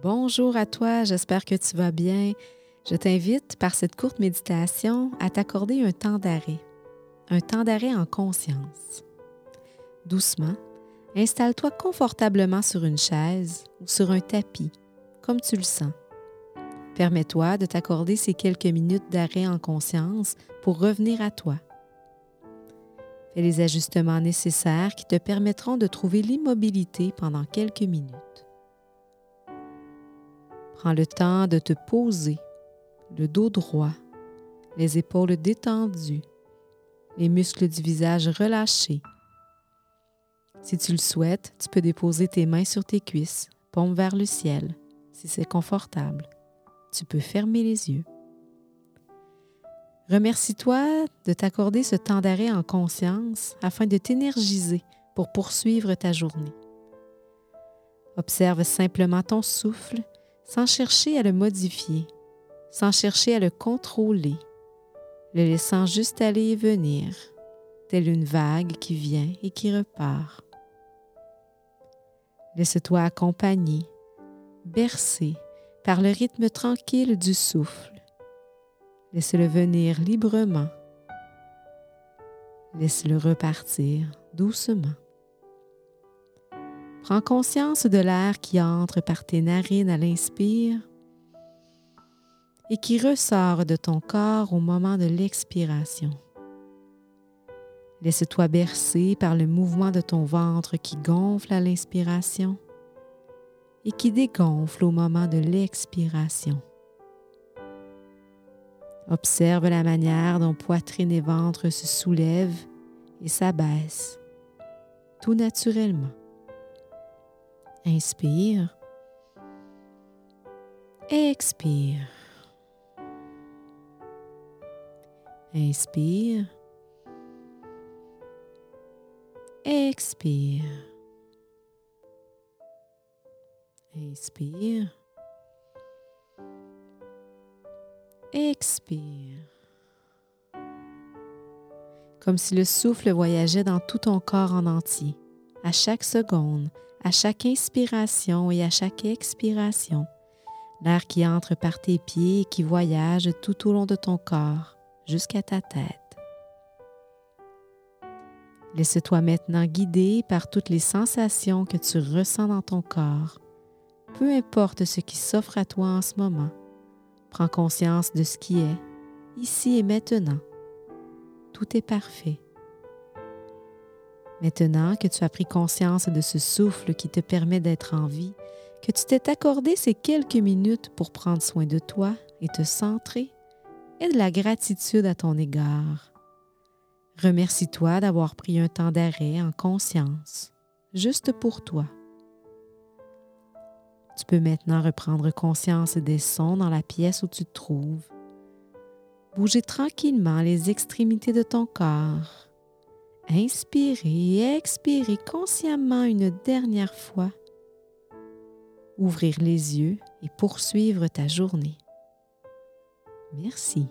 Bonjour à toi, j'espère que tu vas bien. Je t'invite par cette courte méditation à t'accorder un temps d'arrêt, un temps d'arrêt en conscience. Doucement, installe-toi confortablement sur une chaise ou sur un tapis, comme tu le sens. Permets-toi de t'accorder ces quelques minutes d'arrêt en conscience pour revenir à toi. Fais les ajustements nécessaires qui te permettront de trouver l'immobilité pendant quelques minutes. Prends le temps de te poser, le dos droit, les épaules détendues, les muscles du visage relâchés. Si tu le souhaites, tu peux déposer tes mains sur tes cuisses, paume vers le ciel, si c'est confortable. Tu peux fermer les yeux. Remercie-toi de t'accorder ce temps d'arrêt en conscience afin de t'énergiser pour poursuivre ta journée. Observe simplement ton souffle sans chercher à le modifier, sans chercher à le contrôler, le laissant juste aller et venir, telle une vague qui vient et qui repart. Laisse-toi accompagner, bercer par le rythme tranquille du souffle. Laisse-le venir librement. Laisse-le repartir doucement. Prends conscience de l'air qui entre par tes narines à l'inspire et qui ressort de ton corps au moment de l'expiration. Laisse-toi bercer par le mouvement de ton ventre qui gonfle à l'inspiration et qui dégonfle au moment de l'expiration. Observe la manière dont poitrine et ventre se soulèvent et s'abaissent, tout naturellement. Inspire. Expire. Inspire. Expire. Inspire. Expire. Comme si le souffle voyageait dans tout ton corps en entier, à chaque seconde, à chaque inspiration et à chaque expiration, l'air qui entre par tes pieds et qui voyage tout au long de ton corps jusqu'à ta tête. Laisse-toi maintenant guider par toutes les sensations que tu ressens dans ton corps, peu importe ce qui s'offre à toi en ce moment. Prends conscience de ce qui est, ici et maintenant. Tout est parfait. Maintenant que tu as pris conscience de ce souffle qui te permet d'être en vie, que tu t'es accordé ces quelques minutes pour prendre soin de toi et te centrer, et de la gratitude à ton égard. Remercie-toi d'avoir pris un temps d'arrêt en conscience, juste pour toi. Tu peux maintenant reprendre conscience des sons dans la pièce où tu te trouves. Bouger tranquillement les extrémités de ton corps Inspirez et expirez consciemment une dernière fois. Ouvrir les yeux et poursuivre ta journée. Merci.